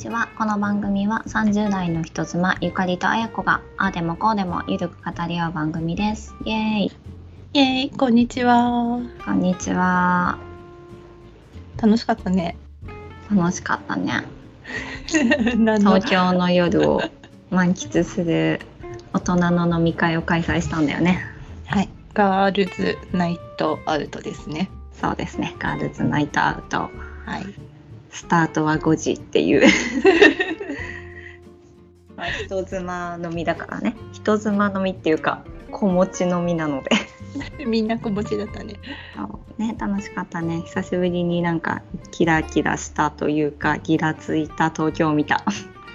ちは。この番組は30代の人妻ゆかりとあやこがああでもこうでもゆるく語り合う番組です。イエーイ。イエーイ、こんにちは。こんにちは。楽しかったね。楽しかったね。東京の夜を満喫する大人の飲み会を開催したんだよね。はい、 girls' night out ですね。そうですね。 Girls' night out。はい。スタートは5時っていう。まあ人妻飲みだからね。人妻飲みっていうか子持ち飲みなので。みんな子持ちだったね。ね楽しかったね。久しぶりになんかキラキラしたというかギラついた東京を見た。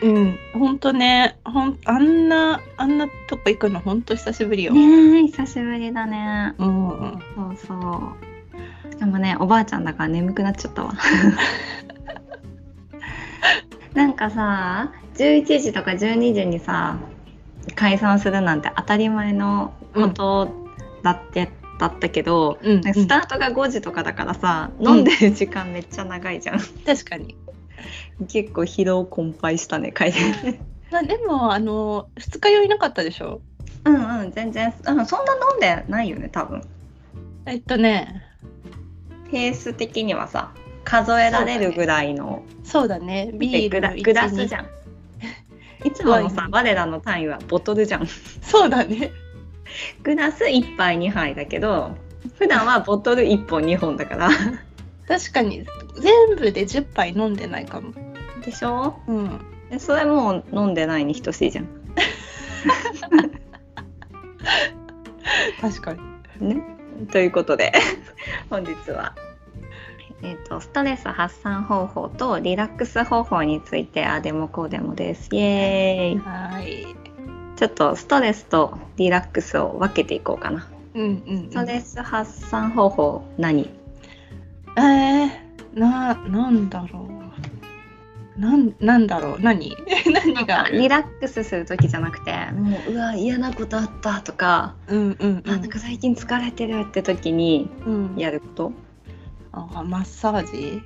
うん、本当ね、ほん、あんな、あんなとこ行くの本当久しぶりよ。ねえ久しぶりだね。うん、うんそうそう。しかもねおばあちゃんだから眠くなっちゃったわ なんかさ11時とか12時にさ解散するなんて当たり前のことだって、だったけど、うんスタートが5時とかだからさ、飲んでる時間めっちゃ長いじゃん。確かに。結構疲労困憊したね帰りまあ、でも、あの、二日酔いなかったでしょ？うんうん全然、うん、そんな飲んでないよね多分。えっとね、ペース的にはさ数えられるぐらいの、そうだね、ビールグラグラスじゃん。いつものさ我らの単位はボトルじゃん。そうだね。グラス1杯2杯だけど普段はボトル1本2本だから。確かに、全部で10杯飲んでないかも。でしょ？うん。でそれもう飲んでないに等しいじゃん。確かに。ね、ということで本日は、えー、とストレス発散方法とリラックス方法についてあでもこうでもですイエーイはい。ちょっとストレスとリラックスを分けていこうかなうんうん、うん。ストレス発散方法何？えー、な、なんだろう。なん、なんだろう。何？何が？リラックスする時じゃなくてもううわ嫌なことあったとか、うんうんあなんか最近疲れてるって時にうん。うん。やること？あ、マッサージ？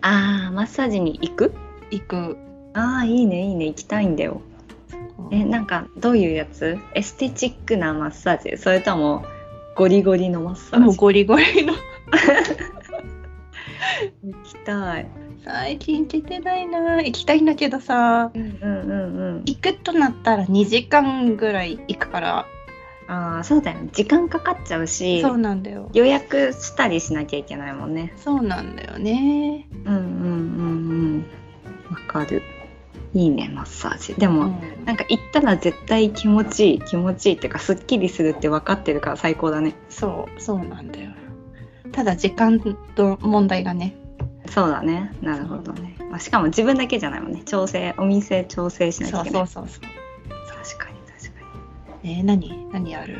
あーマッサージに行く？行く。ああいいねいいね行きたいんだよえなんかどういうやつ？エステチックなマッサージ？それともゴリゴリのマッサージ？もうゴリゴリの。行きたい最近行けてないな。行きたいんだけどさ。うんうんうんうん行くとなったら2時間ぐらい行くから。ああそうだよね。時間かかっちゃうしそうなんだよ。予約したりしなきゃいけないもんね。そうなんだよね。うんうんうんうんわかる。いいねマッサージ。でも、うん。なんか行ったら絶対気持ちいい気持ちいいっていうかすっきりするって分かってるから最高だね。そう、そうなんだよ。ただ時間と問題がね。そうだね。なるほどね、まあ、しかも自分だけじゃないもんね。調整お店調整しなきゃそいうけない。そうそうそう。確かに確かえー、何何ある？に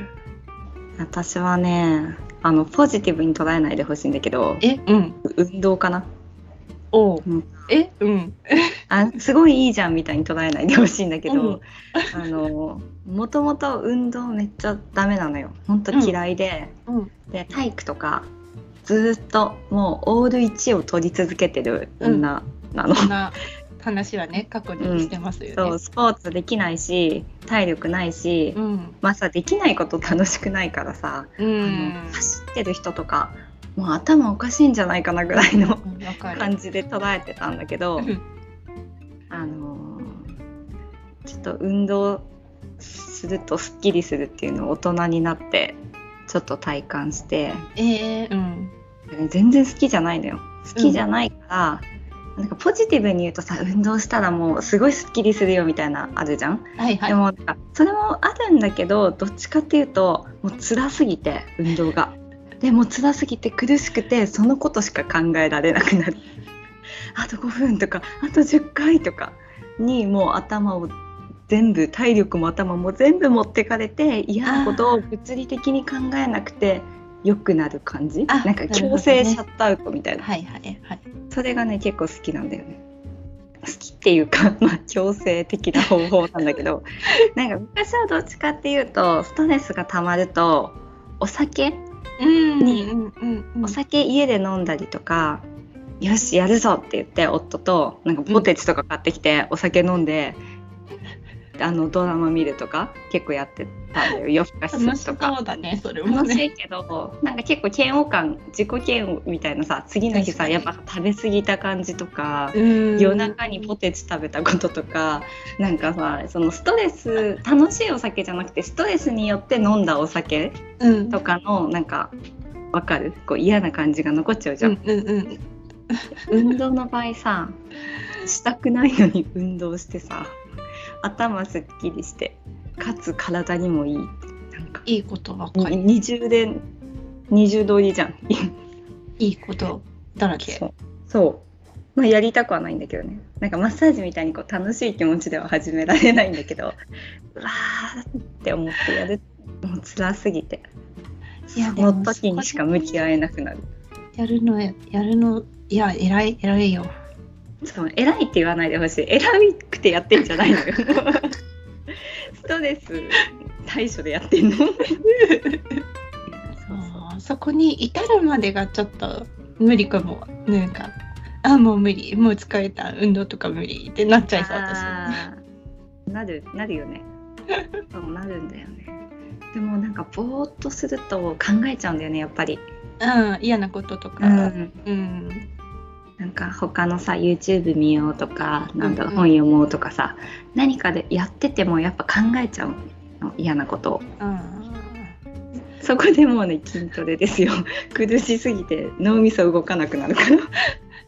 私はねあのポジティブに捉えないでほしいんだけどえうん。運動かな。おう。うん。えうん。あすごいいいじゃんみたいに捉えないでほしいんだけど、うん。あのもともと運動めっちゃダメなのよ。ほんと嫌いで、うん。で体育とかずーっともうオール1を取り続けてる女なの、話はね、過去にしてますよね。そうスポーツできないし体力ないし、うん。まあさできないこと楽しくないからさ、うあんの。走ってる人とかもう頭おかしいんじゃないかなぐらいの。感じで捉えてたんだけど、うんあのーちょっと運動するとすっきりするっていうのを大人になってちょっと体感してえー、うん。全然好きじゃないのよ好きじゃないから、なんかポジティブに言うとさ運動したらもうすごいすっきりするよみたいなあるじゃん、はいはい。でもなんかそれもあるんだけどどっちかっていうともう辛すぎて運動が。でもう辛すぎて苦しくてそのことしか考えられなくなる。あと5分とかあと10回とかにもう頭を全部体力も頭も全部持ってかれて嫌なことを物理的に考えなくて良くなる感じ？あなんか強制シャットアウトみたいな、はいはいはい。それがね結構好きなんだよね。好きっていうか、まあ、強制的な方法なんだけど。なんか昔はどっちかっていうとストレスが溜まるとお酒、うんにうんうんうん。お酒家で飲んだりとかよしやるぞって言って夫となんかポテチとか買ってきて、お酒飲んであのドラマ見るとか結構やってたんだよ夜更かし楽しそとか。うだねそれもね。楽しいけどなんか結構嫌悪感自己嫌悪みたいなさ次の日さやっぱ食べ過ぎた感じとか、うん。夜中にポテチ食べたこととかなんかさそのストレス楽しいお酒じゃなくてストレスによって飲んだお酒うん。とかのなんかわかる？こう嫌な感じが残っちゃうじゃん、うんうんうん。運動の場合さしたくないのに運動してさ頭すっきりしてかつ体にもいい。なんか。いいことばっかり。に二重で二重通りじゃん。いいことだらけ。そう。そう。まあやりたくはないんだけどね。なんかマッサージみたいにこう楽しい気持ちでは始められないんだけど うわーって思ってやる。もう辛すぎて。そいやでもの時にしか向き合えなくなる。やるのやるのいや偉い偉いよしかも偉いって言わないでほしい。偉くてやってんじゃないのよ。ストレス対処でやってんの。そうそこに至るまでがちょっと無理かも。なんかあもう無理。もう疲れた。運動とか無理ってなっちゃいそう私。なるなるよね。そうなるんだよね。でもなんかぼーっとすると考えちゃうんだよねやっぱり。うん嫌なこととか。うん。うんなんか他のさ YouTube 見ようとかなんだろううんうん。本読もうとかさ何かでやっててもやっぱ考えちゃうの。嫌なことを。うん。そこでもうね筋トレですよ。苦しすぎて脳みそ動かなくなるから。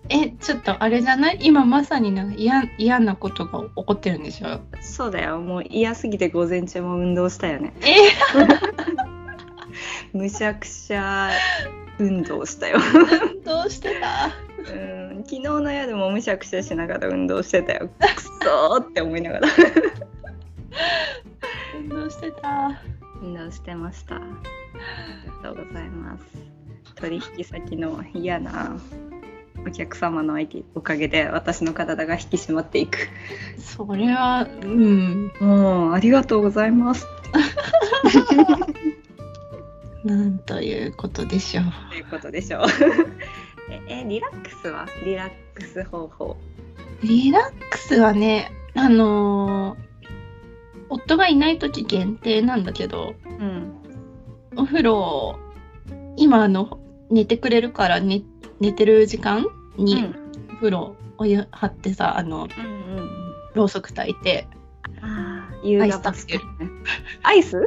えちょっとあれじゃない？今まさになんか嫌嫌なことが起こってるんでしょ？そうだよ。もう嫌すぎて午前中も運動したよね。え？むしゃくしゃ運動したよ。どうしてた？うん昨日の夜もむしゃくしゃしながら運動してたよ。くそーって思いながら。運動してた。運動してました。ありがとうございます。取引先の嫌なお客様の相手おかげで私の体が引き締まっていく。それはうん。もうありがとうございます。なんということでしょう。ということでしょうええリラックスは？リラックス方法。リラックスはねあのー夫がいない時限定なんだけどうん。お風呂今あの寝てくれるから寝寝てる時間にうん。お風呂お湯張ってさあのうんうんろうそく焚いてああ優雅バスケアイス？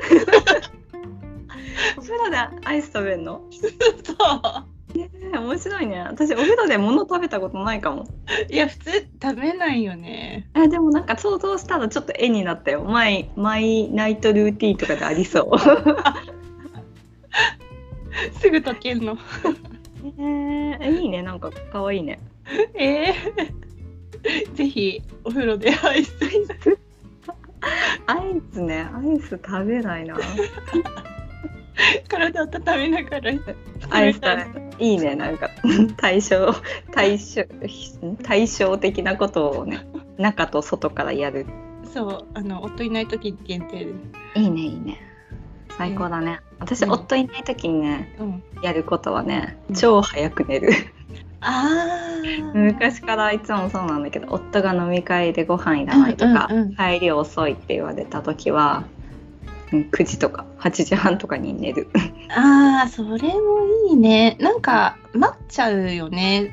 お風呂でアイス食べるの？そえ面白いね。私お風呂で物食べたことないかも。ういや普通食べないよね。えでもなんか想像したらちょっと絵になったよ。マイマイナイトルーティンとかでありそう。すぐ溶けんの。えー、いいね。なんか可愛いね。えー、ぜひお風呂でアイス。アイスね。アイス食べないな。体温めながら。アイス食べいいねなんか。対象対象対照的なことをね中と外からやる。そうあの夫いない時限定で。いいねいいね。最高だね。私、うん。夫いない時にねうん。やることはねうん。超早く寝る。あー。昔からいつもそうなんだけど夫が飲み会でご飯いらないとか、うんうんうん。帰り遅いって言われた時はうん9時とか8時半とかに寝る。あーそれもいいね。なんか待っちゃうよね。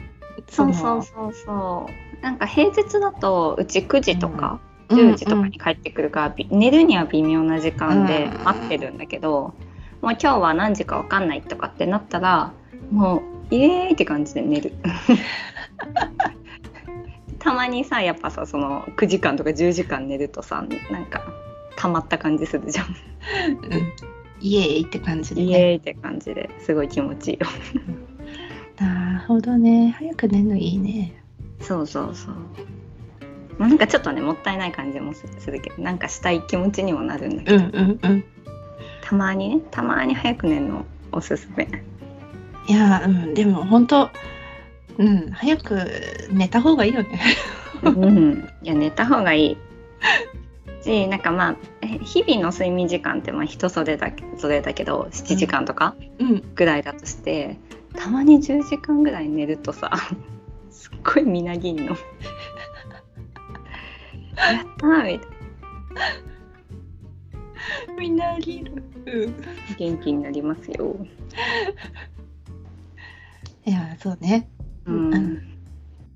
そうそうそうそう。なんか平日だとうち9時とかうん。10時とかに帰ってくるから、び寝るには微妙な時間でうん待ってるんだけど、もう今日は何時か分かんないとかってなったらもうイエーイって感じで寝る。たまにさやっぱさその9時間とか10時間寝るとさなんか溜まった感じするじゃん、うん。イエーイって感じでイねエーイって感じですごい気持ちいいよ。なるほどね。早く寝るのいいね。そうそうそう。まあなんかちょっとねもったいない感じもすするけどなんかしたい気持ちにもなるんだけど、うんうんうん。たまにねたまに早く寝るのおすすめ。いやうんでも本当うん早く寝た方がいいよね。うん。いや寝た方がいいしなんかまあえ日々の睡眠時間ってまあ人それだけそれだけど7時間とかうんぐらいだとして、たまに10時間ぐらい寝るとさ すっごいみなぎんの。やったーみたいな。みなぎる。うん元気になりますよ。いや、そうね。うんうん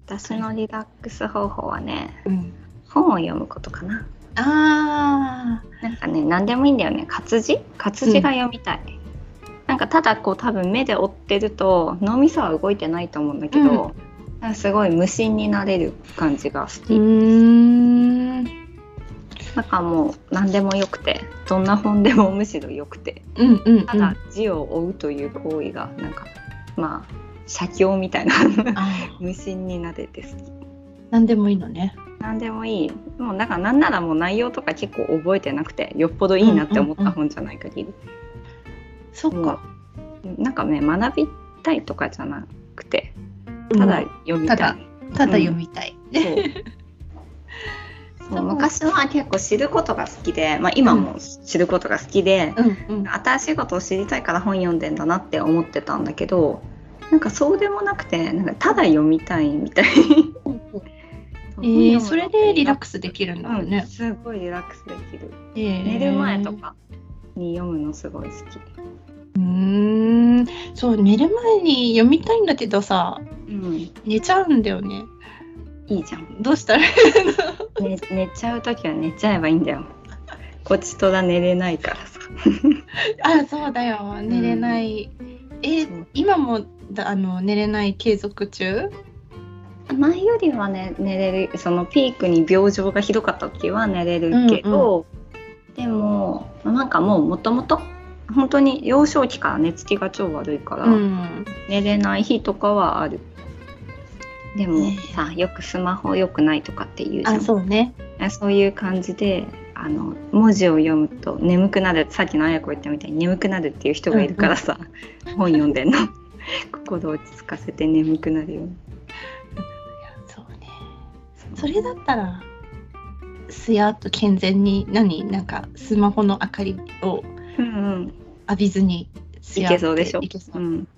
私のリラックス方法はね、うん。本を読むことかな。あなんかね、何でもいいんだよね。活字？活字が読みたい。なんかただこう多分目で追ってると脳みそは動いてないと思うんだけど、なんかすごい無心になれる感じが好ー。き。うーん。なんかもう何でもよくて、どんな本でもむしろよくて、うんうん、うん。ただ字を追うという行為がなんかまあ写経みたいなあ 無心になれて好き。なんでもいいのね。何でもいい。もうだからなんならもう内容とか結構覚えてなくて、よっぽどいいなって思った本じゃない限り。そっか。なんかね学びたいとかじゃなくてただ読みたい、ただただ読みたい。そう 昔は結構知ることが好きで、まあ、今も知ることが好きで、うんうん。新しいことを知りたいから本読んでんだなって思ってたんだけどなんかそうでもなくてなんかただ読みたいみたいえー、それでリラックスできるんだもんうん、ね。すごいリラックスできる、えー。寝る前と。かに読むのすごい好き。うーん。そう、寝る前に読みたいんだけどさ、うん。寝ちゃうんだよね。いいじゃん。どうしたら？寝 寝ちゃう時は寝ちゃえばいいんだよ。こっちとら寝れないからさ。あ、そうだよ。寝れない。えそう。今もだあの寝れない継続中？前よりはね寝れるそのピークに病状がひどかった時は寝れるけど、でもなんかもうもともと本当に幼少期から寝つきが超悪いから、うん。寝れない日とかはあるでもねさよくスマホ良くないとかって言うじゃんあ、そうね。そういう感じであの文字を読むと眠くなるさっきのあや子言ったみたいに眠くなるっていう人がいるからさ、本読んでんの 心落ち着かせて眠くなるように。それだったら、すやっと健全に、何なんかスマホの明かりを浴びずにすいやってけそうでしょ？いけそう。う。いん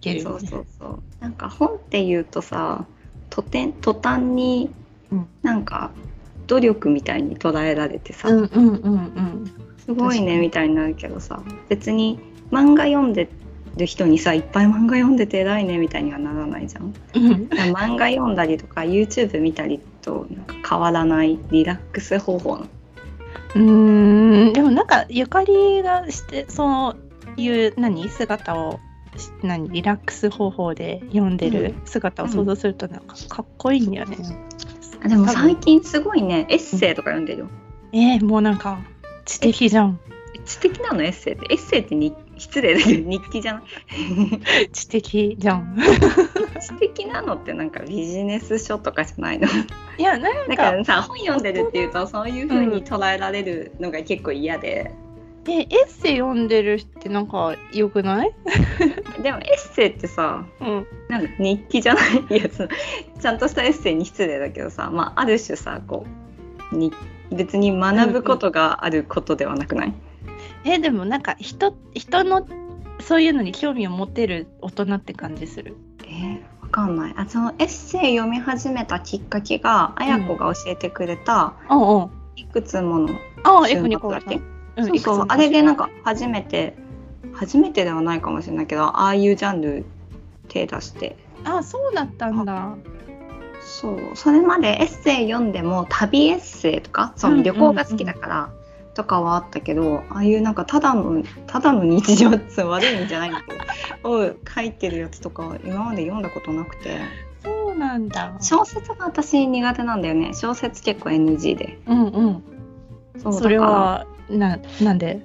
けるそうそうそう。なんか本っていうとさとてん途端にうん。なんか努力みたいに捉えられてさ、うんうんうんうん。すごいねみたいになるけどさ。別に漫画読んでる人にさいっぱい漫画読んでて偉いねみたいにはならないじゃん。うん。漫画読んだりとか YouTube 見たりとなんか変わらないリラックス方法の。うーん。でもなんかゆかりがしてそういう何？姿をし何？リラックス方法で読んでる姿を想像するとなんかかっこいいんだよね。あでも最近すごいねエッセイとか読んでるよ。えー、もうなんか知的じゃん。知的なの？エッセイって。エッセイってに失礼だけど日記じゃない？知的じゃん。知的なのってなんかビジネス書とかじゃないの？いやなんだかさ本読んでるっていうとそういう風に捉えられるのが結構嫌で、えエッセイ読んでるってなんか良くない？でもエッセイってさうん。なんか日記じゃないいやそのちゃんとしたエッセイに失礼だけどさ、まあ、ある種さこうに別に学ぶことがあることではなくない、えでもなんか人人のそういうのに興味を持てる大人って感じする？えーわかんない。あそのエッセイ読み始めたきっかけがあや子が教えてくれたおうおう。いくつものああエ週末だけ、うんそうそうあれでなんか初めて初めてではないかもしれないけどああいうジャンル手出して。あそうだったんだ。そう。それまでエッセイ読んでも旅エッセイとかその旅行が好きだからとかはあったけど、ああいうなんかただのただの日常って悪いんじゃないんだけどを書いてるやつとかは今まで読んだことなくてそうなんだ。小説が私苦手なんだよね小説結構 NG でうんうん。そうそれはななんで？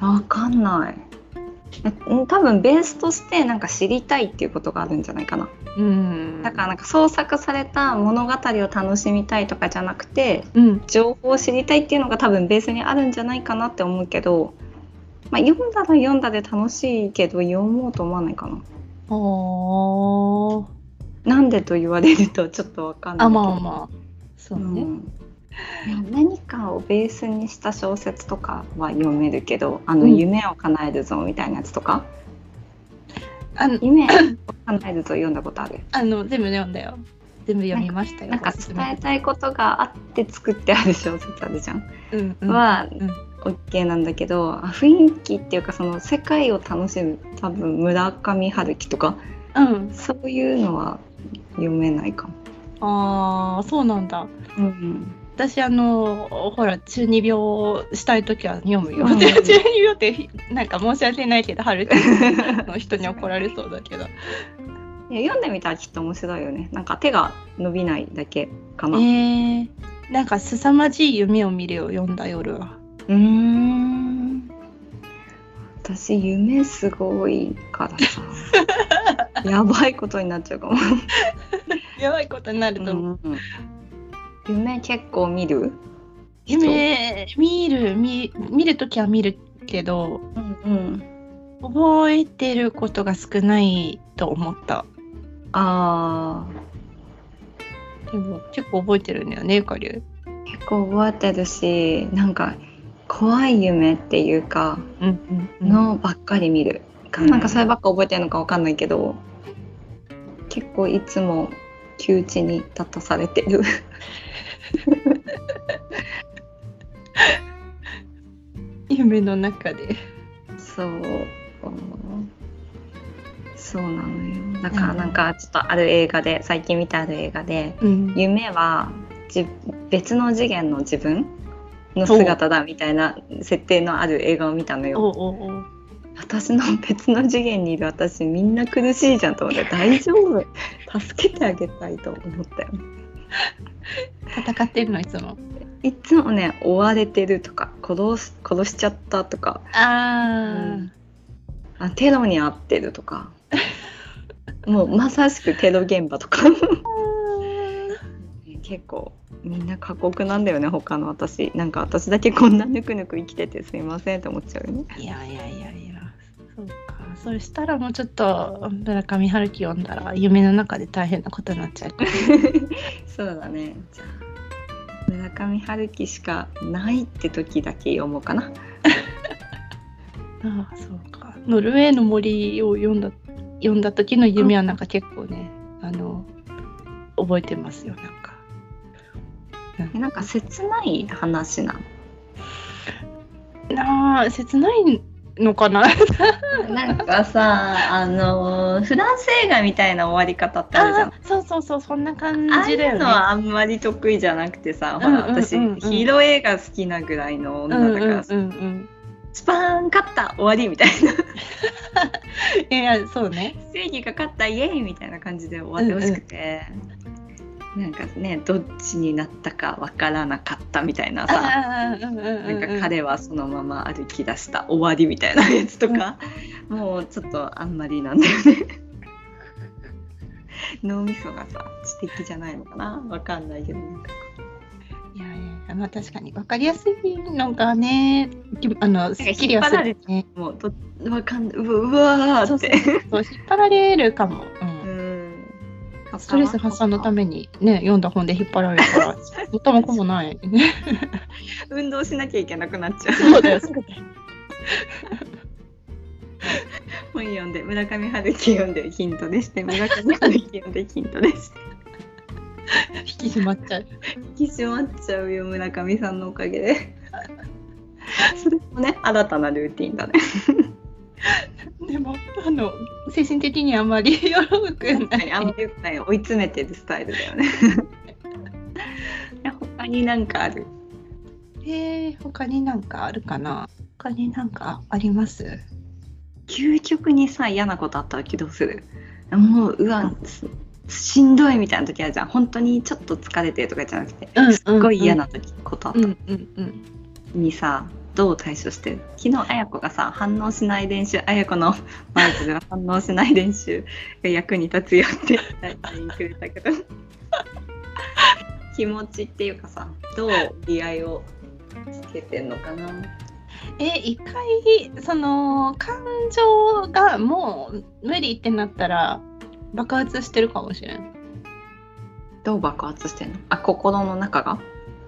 らわかんない多分ベースとしてなんか知りたいっていうことがあるんじゃないかなうん。だからなんか創作された物語を楽しみたいとかじゃなくてうん。情報を知りたいっていうのが多分ベースにあるんじゃないかなって思うけど、まあ、読んだら読んだで楽しいけど読もうと思わないかな。なんでと言われるとちょっとわかんないあけど。まあまあそうね。うんいや何かをベースにした小説とかは読めるけどあの、うん。夢を叶えるぞみたいなやつとか？あの夢 叶えると読んだことある？あの全部読んだよ。全部読みましたよなんか伝えたいことがあって作ってある小説あるじゃん、うんうん。はうん。OK なんだけどあ雰囲気っていうかその世界を楽しむ多分村上春樹とかうん。そういうのは読めないかも。ああそうなんだ。うん、私あのほら中二病したい時は読むよ、うん。中二病ってなんか申し訳ないけど春樹の人に怒られそうだけど。いや読んでみたらきっと面白いよね。なんか手が伸びないだけかな。えー、なんか凄まじい夢を見るよ読んだ夜は。うーん。私夢すごいからさ。やばいことになっちゃうかも。やばいことになると思う、うん夢？結構見る？夢？見る見見る時は見るけどうんうん。覚えてることが少ないと思った。あでも結構覚えてるんだよねゆかりゅ結構覚えてるしなんか怖い夢っていうかうんうんのばっかり見る、かなんかそればっか覚えてるのかわかんないけど結構いつも窮地に立たされてる。夢の中で。そう。そうなのよ。だからなんかちょっとある映画で最近見たある映画でうん。夢はじ別の次元の自分の姿だみたいな設定のある映画を見たのよ。私の別の次元にいる私みんな苦しいじゃんと思って大丈夫。助けてあげたいと思ったよ。戦ってるのいつも。いつもね追われてるとか殺し殺しちゃったとか。ああ、あテロに遭ってるとか。もうまさしくテロ現場とか 結構みんな過酷なんだよね他の私。なんか私だけこんなぬくぬく生きててすいませんって思っちゃうよね。いやいやいやいや。そうか。そしたらもうちょっと村上春樹読んだら夢の中で大変なことになっちゃう そうだね。じゃあ村上春樹しかないって時だけ読もうかな。ああそうか。ノルウェーの森を読んだ読んだ時の夢はなんか結構ねあの覚えてますよなんか。えなんか切ない話ななあ切ないのかな？の。なんかさあのフランス映画みたいな終わり方ってあるじゃん。あ。そうそうそうそんな感ああじだよね。いうのはあんまり得意じゃなくてさ、ほらうんうんうん。うん私ヒーロー映画好きなぐらいの女だからさ、うんうんうんうん。スパーン勝った終わりみたいな。いやそうね。正義が勝ったイエーイみたいな感じで終わってほしくて、なんかねどっちになったかわからなかったみたいなさ。なんか彼はそのまま歩き出した終わりみたいなやつとか、もうちょっとあんまりなんだよね。脳みそがさ知的じゃないのかな？わかんないけど。なんかいやいやまあ確かに分かりやすいのがねきあのすっきりはするね。もうどわかんうわうわーそうって。そう。引っ張られるかも、うんうんストレス発散のためにね読んだ本で引っ張られるから元 も子もない。ね運動しなきゃいけなくなっちゃう。そうだよそうだよ。本読んで村上春樹読んでヒントでして村上春樹読んでヒントでして。引き締まっちゃう。引き締まっちゃうよ村上さんのおかげで。それもね新たなルーティンだね でもあの精神的にあんまりよろくない。あんまりよくない追い詰めてるスタイルだよね。他になんかある？えー、他になんかあるかな？他になんかあります？究極にさ嫌なことあった時どうする。もううわすしんどいみたいな時あるじゃん。本当にちょっと疲れてるとかじゃなくてうん。すっごい嫌な時、ことあった。うんうんうん。にさどう対処してる？昨日あや子がさ反応しない練習あや子のマイクでは反応しない練習が役に立つよって LINE くれたけど。気持ちっていうかさどう折合いをつけてんのかな？え一回その感情がもう無理ってなったら爆発してるかもしれん。どう爆発してんの？あ心の中が？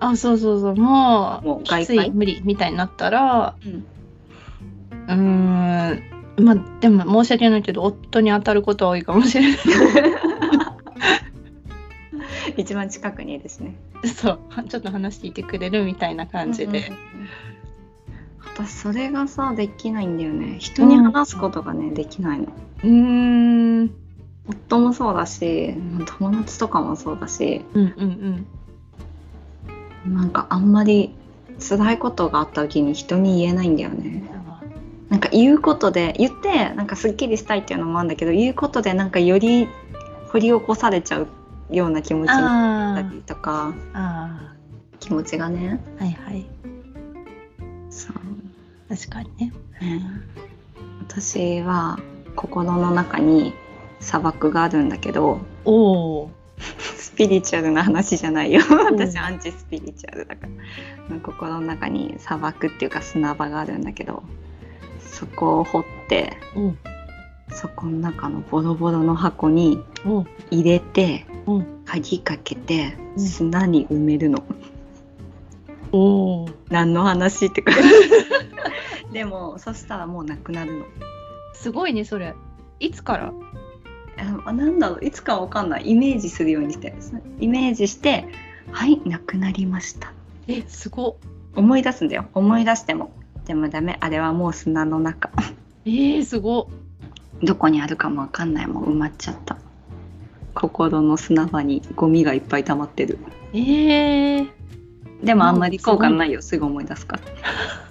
あそうそうそう。もうもうきつい外界無理みたいになったらうん。んまあでも申し訳ないけど夫に当たることは多いかもしれない。一番近くにですね。そう。はちょっと話聞いてくれるみたいな感じで、うんうんうん私それがさできないんだよね。人に話すことがね、できないの。うーん。夫もそうだし友達とかもそうだし。うんうんうんなんかあんまり辛いことがあった時に人に言えないんだよね。なんか言うことで言ってなんかすっきりしたいっていうのもあるんだけど言うことでなんかより掘り起こされちゃうような気持ちになったありとかあ気持ちがね。あはいはい。そう。確かにね。ね。私は心の中に砂漠があるんだけどおおスピリチュアルな話じゃないよ。ん。私アンチスピリチュアルだから。心の中に砂漠っていうか砂場があるんだけどそこを掘っておそこの中のボロボロの箱にお入れてお鍵かけてうん。砂に埋めるの、お何の話ってか でもそしたらもうなくなるの。すごいねそれ。いつから？あなんだろう。いつかわかんない。イメージするようにして。イメージしてはいなくなりました。えすご思い出すんだよ。思い出しても。でもダメ。あれはもう砂の中。えー、すごどこにあるかもわかんない。もう埋まっちゃった。心の砂場にゴミがいっぱい溜まってる。えー、でもあんまり効果ないよ。すぐ思い出すから。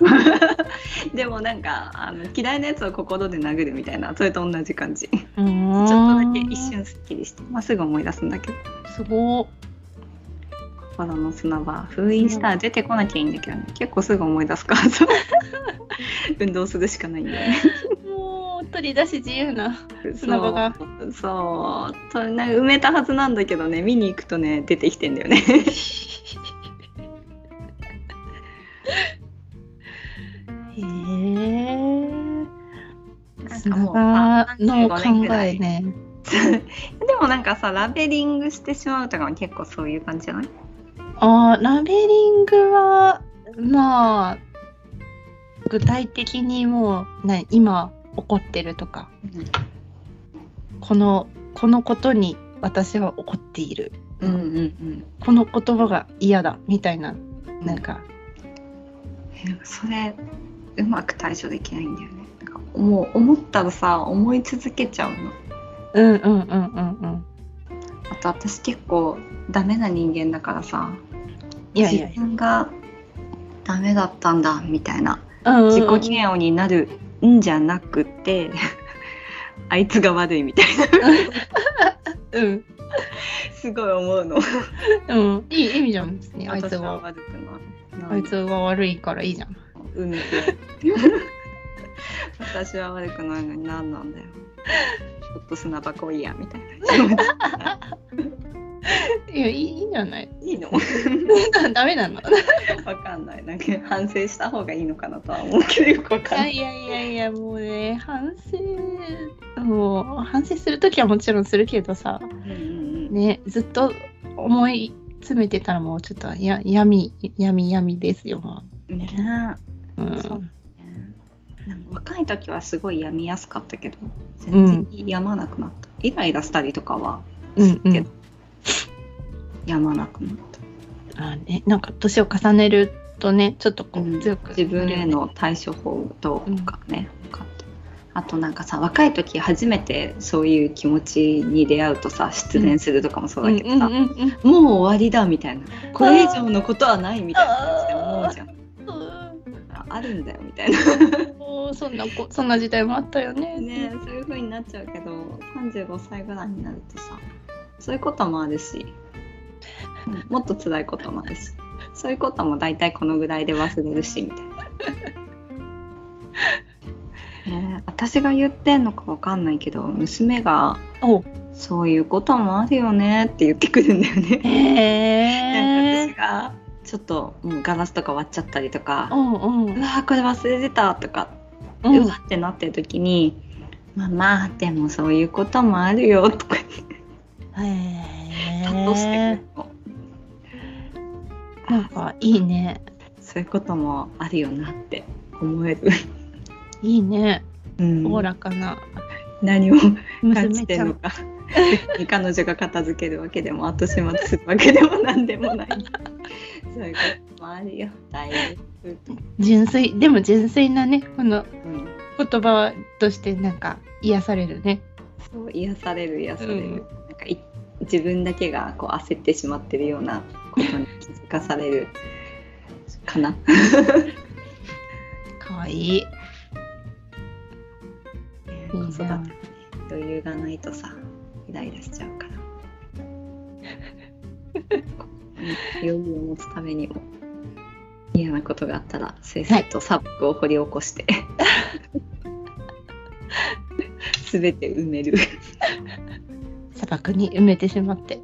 でもなんかあの嫌いなやつを心で殴るみたいなそれと同じ感じ。ちょっとだけ一瞬すっきりして、まあ、すぐ思い出すんだけど。すご心の砂場封印したら出てこなきゃいいんだけどね。結構すぐ思い出すから 運動するしかないんだよね。もう取り出し自由な砂場が。そう。そう。となんか埋めたはずなんだけどね。見に行くとね出てきてんだよね の35年ぐ考えね。でもなんかさラベリングしてしまうとかも結構そういう感じじゃない？あーラベリングはまあ具体的にもうな今起こってるとか。このこのことに私は怒っている。うんうんうん。この言葉が嫌だみたいななんか。えなんかそれうまく対処できないんだよねもう思ったらさ思い続けちゃうの。うんうんうんうんうん。あと私結構ダメな人間だからさいやいや。い自分がダメだったんだみたいなやうんうん。自己嫌悪になるんじゃなくて あいつが悪いみたいな。うん。すごい思うの。うん。いい意味じゃん別に。あいつ私はは悪くない。あいつが悪いからいいじゃん。埋めて私は悪くないのに何なんだよ。ちょっと砂箱いいやみたいな。いやいいいいんじゃない？ちいいの？ダメなの？わかんない。なんか反省した方がいいのかなとは思うけどよくわかんない。いやいやいやもうね反省。もう反省する時はもちろんするけどさうんうんねずっと思い詰めてたらもうちょっとや闇闇闇ですよもう。んね。う、うん、そう。ねなん。か若い時はすごい病みやすかったけど全然病まなくなった、イライラしたりとかはうんうんけど病まなくなった。あね。なんか年を重ねるとねちょっとこうん。う強く、自分への対処法とかね、分かった。あとなんかさ若い時初めてそういう気持ちに出会うとさ失恋するとかもそうだけどさ、うんうんうんうん。もう終わりだみたいな。これ以上のことはないみたいな感じで思うじゃんああるんだよみたいなそんなこそんな時代もあったよね。ねそういう風になっちゃうけど35歳ぐらいになるとさそういうこともあるし、う んもっと辛いこともあるしそういうことも大体このぐらいで忘れるしみたいな。ね私が言ってんのかわかんないけど娘がお「そういうこともあるよね」って言ってくるんだよね。へえ。なんか私がちょっともうガラスとか割っちゃったりとかうんうんうわーこれ忘れてたとかううんわってなってる時に「ママでもそういうこともあるよ」とかへえ。諭してくるの、なんかいいね。そういうこともあるよなって思えるいいね。うんおおらかな何を感。じてるのか 彼女が片付けるわけでも後始末するわけでも何でもない。そういうこともあるよ。大丈夫、純粋、でも純粋なね、このうん、言葉としてなんか癒されるね。そう癒される癒される、うん。なんかい自分だけがこう焦ってしまってるようなことに気づかされる。かな。かわいい。子な育てね余裕がないとさイライラしちゃうから。余裕を持つためにも嫌なことがあったらせい。せいと砂漠を掘り起こして、すべて埋める。砂漠に埋めてしまって。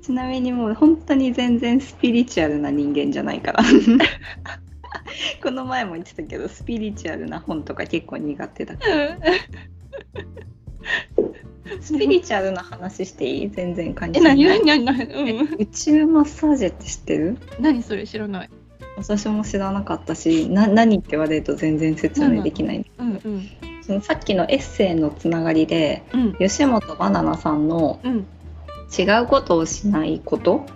ちなみにもう本当に全然スピリチュアルな人間じゃないから。この前も言ってたけどスピリチュアルな本とか結構苦手だからスピリチュアルな話していい？全然感じえ、ないなになになになにうん。宇宙マッサージって知ってる？何それ知らない。私も知らなかったしな何って言われると全然説明できないうんうん。そのさっきのエッセイのつながりでうん吉本ばななさんのうん。「違うことをしないこと」。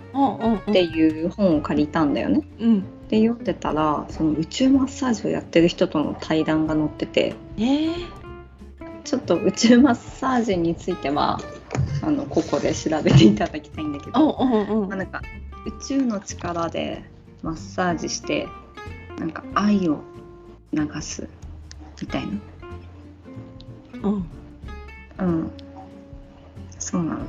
っていう本を借りたんだよね。うん。で読んでたらその宇宙マッサージをやってる人との対談が載っててえー、ちょっと宇宙マッサージについてはあのここで調べていただきたいんだけど、なんか宇宙の力でマッサージしてなんか愛を流すみたいな。うん。うん。そうなの。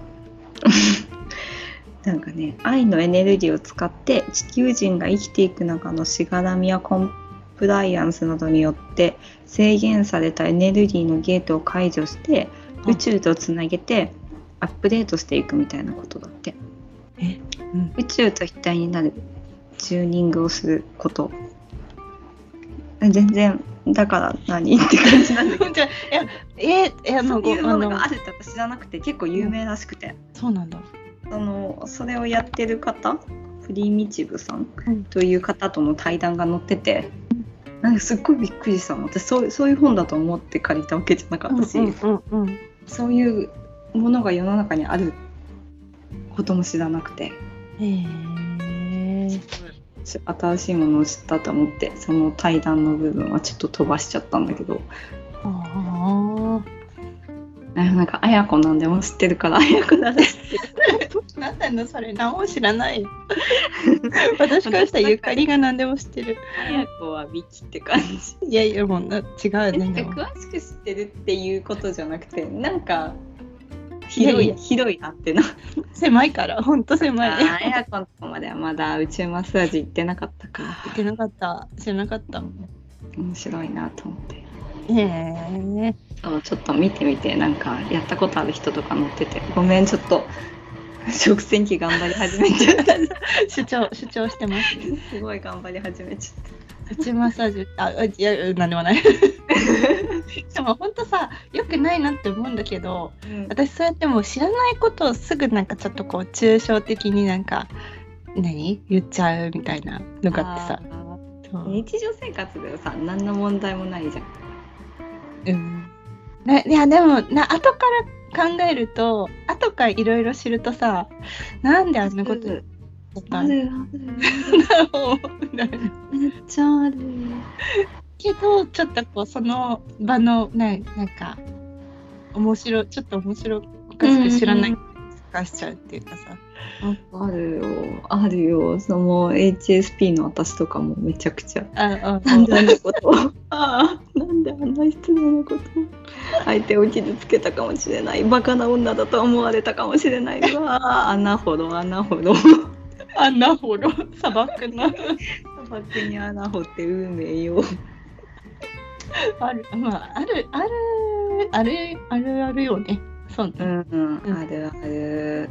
なんかね愛のエネルギーを使って地球人が生きていく中のしがらみやコンプライアンスなどによって制限されたエネルギーのゲートを解除してあ宇宙とつなげてアップデートしていくみたいなことだって。え、うん。宇宙と一体になる。チューニングをすること。全然だから何って感じなんだけど。じゃあいや、えー、え、あの、ごそういうもあののがあるって私知らなくて結構有名らしくて、そうなんだ。そのそれをやってる方プリミチブさんうん。という方との対談が載ってて、なんかすっごいびっくりしたの私そうそういう本だと思って借りたわけじゃなかったし、うんうんうん。そういうものが世の中にあることも知らなくて。えー、し新しいものを知ったと思ってその対談の部分はちょっと飛ばしちゃったんだけどなんか綾子なんでも知ってるから綾子なら知って。なんだのそれ、何も知らないよ。私からしたらゆかりが何でも知ってる。綾子はビキって感じいやいや、もうな違うね。なんかでも詳しく知ってるっていうことじゃなくてなんか広い広いあってな狭いから、ほんと狭い。あー綾子のとこまではまだ宇宙マッサージ行ってなかったか言ってなかった。知らなかった。面白いなと思ってへえそうちょっと見てみてなんかやったことある人とか載ってて。ごめんちょっと。食洗機頑張り始めちゃった。主張、主張してます？すごい頑張り始めちゃっプチマッサージ、あ、いや、なんでもない。でも本当さ、良くないなって思うんだけど、た、うん。私そうやってもう知らないことをすぐなんかちょっとこう抽象的になんか、何？言っちゃうみたいなのがあってさ。日常生活ではさ何の問題もないじゃんうん。ないや、でも、な、後から考えると、後からいろいろ知るとさ、なんであんなことだあるあろうる めっちゃあるけど、ちょっとこう、その場の、ななんか、面白い、ちょっと面白おかしく知らないうんかしちゃうっていうかさ。あるよ。あるよ。その HSP の私とかもめちゃくちゃ。あ、あ、なんであんなことを。ああ。なんであんな失礼なことを。相手を傷つけたかもしれない。バカな女だと思われたかもしれないうわ。あ穴ほど穴ほどあんなほど砂漠の砂漠に穴掘って運命よ。ある。まああるあるあるあるあるよね。そうね、うん、うん、あるある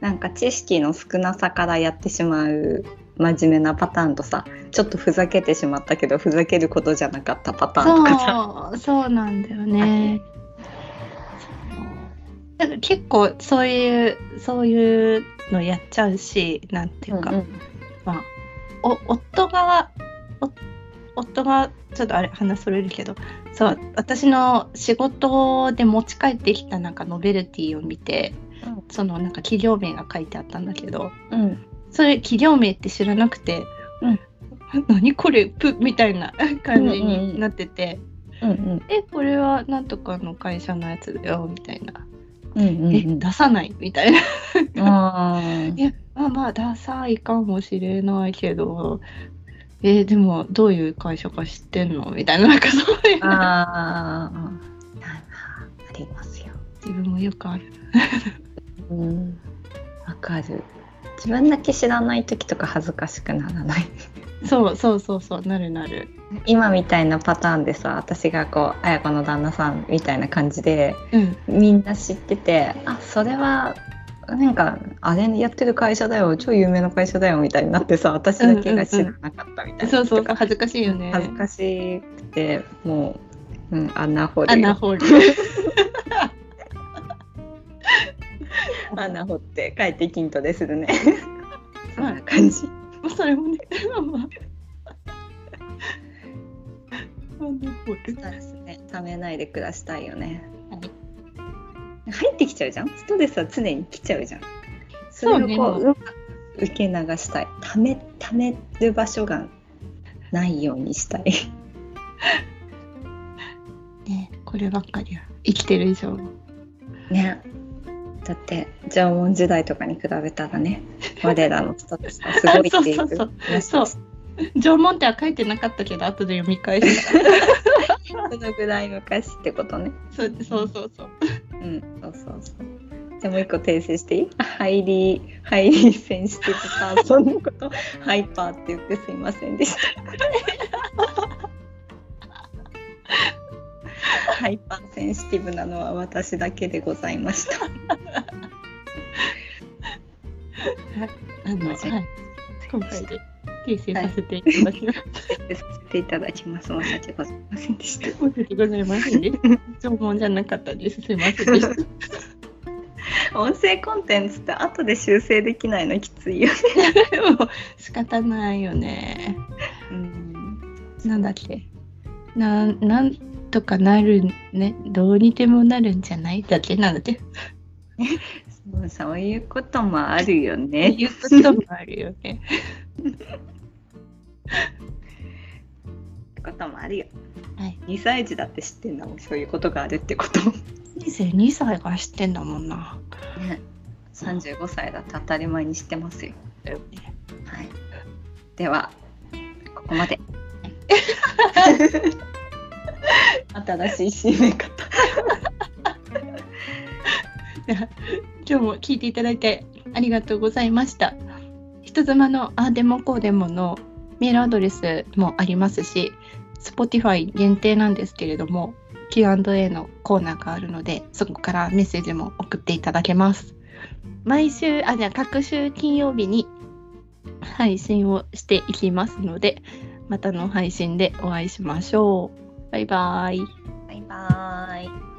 なんか知識の少なさからやってしまう真面目なパターンとさちょっとふざけてしまったけどふざけることじゃなかったパターンとかさ。そうなんだよね。だから結構そういうそういうのやっちゃうしなんていうか、うんうん。まあお夫側お夫がちょっとあれ話それるけどそう私の仕事で持ち帰ってきたなんかノベルティを見てそのなんか企業名が書いてあったんだけど。うん。それ企業名って知らなくて、うん。何これプみたいな感じになってて、うんうん。えこれはなんとかの会社のやつだよみたいな、うんうんえ出さないみたいな。あー。いやまあまあダサいかもしれないけど。えでもどういう会社か知ってんのみたいななんかそういう。あー。ありますよ。自分もよくあるうん。わかる。自分だけ知らない時とか恥ずかしくならない？そうそうそうそうなるなる。今みたいなパターンでさ私がこう綾子の旦那さんみたいな感じでうん。みんな知っててあそれはなんかあれやってる会社だよ超有名な会社だよみたいになってさ私だけが知らなかったみたいな、そうそうそう恥ずかしいよね。恥ずかしくてもう、うん、穴掘るよ穴掘る 穴掘って帰って筋トレするね。そんな感じ。それもねストレスねためないで暮らしたいよね。はい。入ってきちゃうじゃん？ストレスは常に来ちゃうじゃん。それをこううまく受け流したい。ためためる場所がないようにしたい。ねこればっかりは生きてる以上ねだって縄文時代とかに比べたらね 我らのストレスはすごいっていうそうそうそう。話そう。縄文っては書いてなかったけど後で読み返したそ のぐらい昔ってことね。そうそうそうそう。うんそうそうそう。じゃあもう一個訂正していい？ Highly highly sensitive person のこと hyper って言ってすいませんでしたHyper sensitive なのは私だけでございましたあの、はい、今回で訂正させていただきます。させていただきます申し訳ございませんでした申し訳ございませんです。縄文じゃなかったです。すいませんでした。音声コンテンツって後で修正できないのきついよね もう仕方ないよね。うんなんだっけ。なん、なんとかなるね。どうにでもなるんじゃないだっけなんだって。そ うそういうこともあるよねいうこともあるよね。こともあるよはい。2歳児だって知ってんだもんそういうことがあるってこと22歳が知ってんだもんな。ね35歳だって当たり前に知ってますよ。はいではここまで 新しい締め方今日も聞いていただいてありがとうございました。人妻のあでもこうでものメールアドレスもありますし、Spotify 限定なんですけれども、Q&A のコーナーがあるので、そこからメッセージも送っていただけます。毎週、あ、じゃあ各週金曜日に配信をしていきますので、またの配信でお会いしましょう。バイバイ。バイバイ。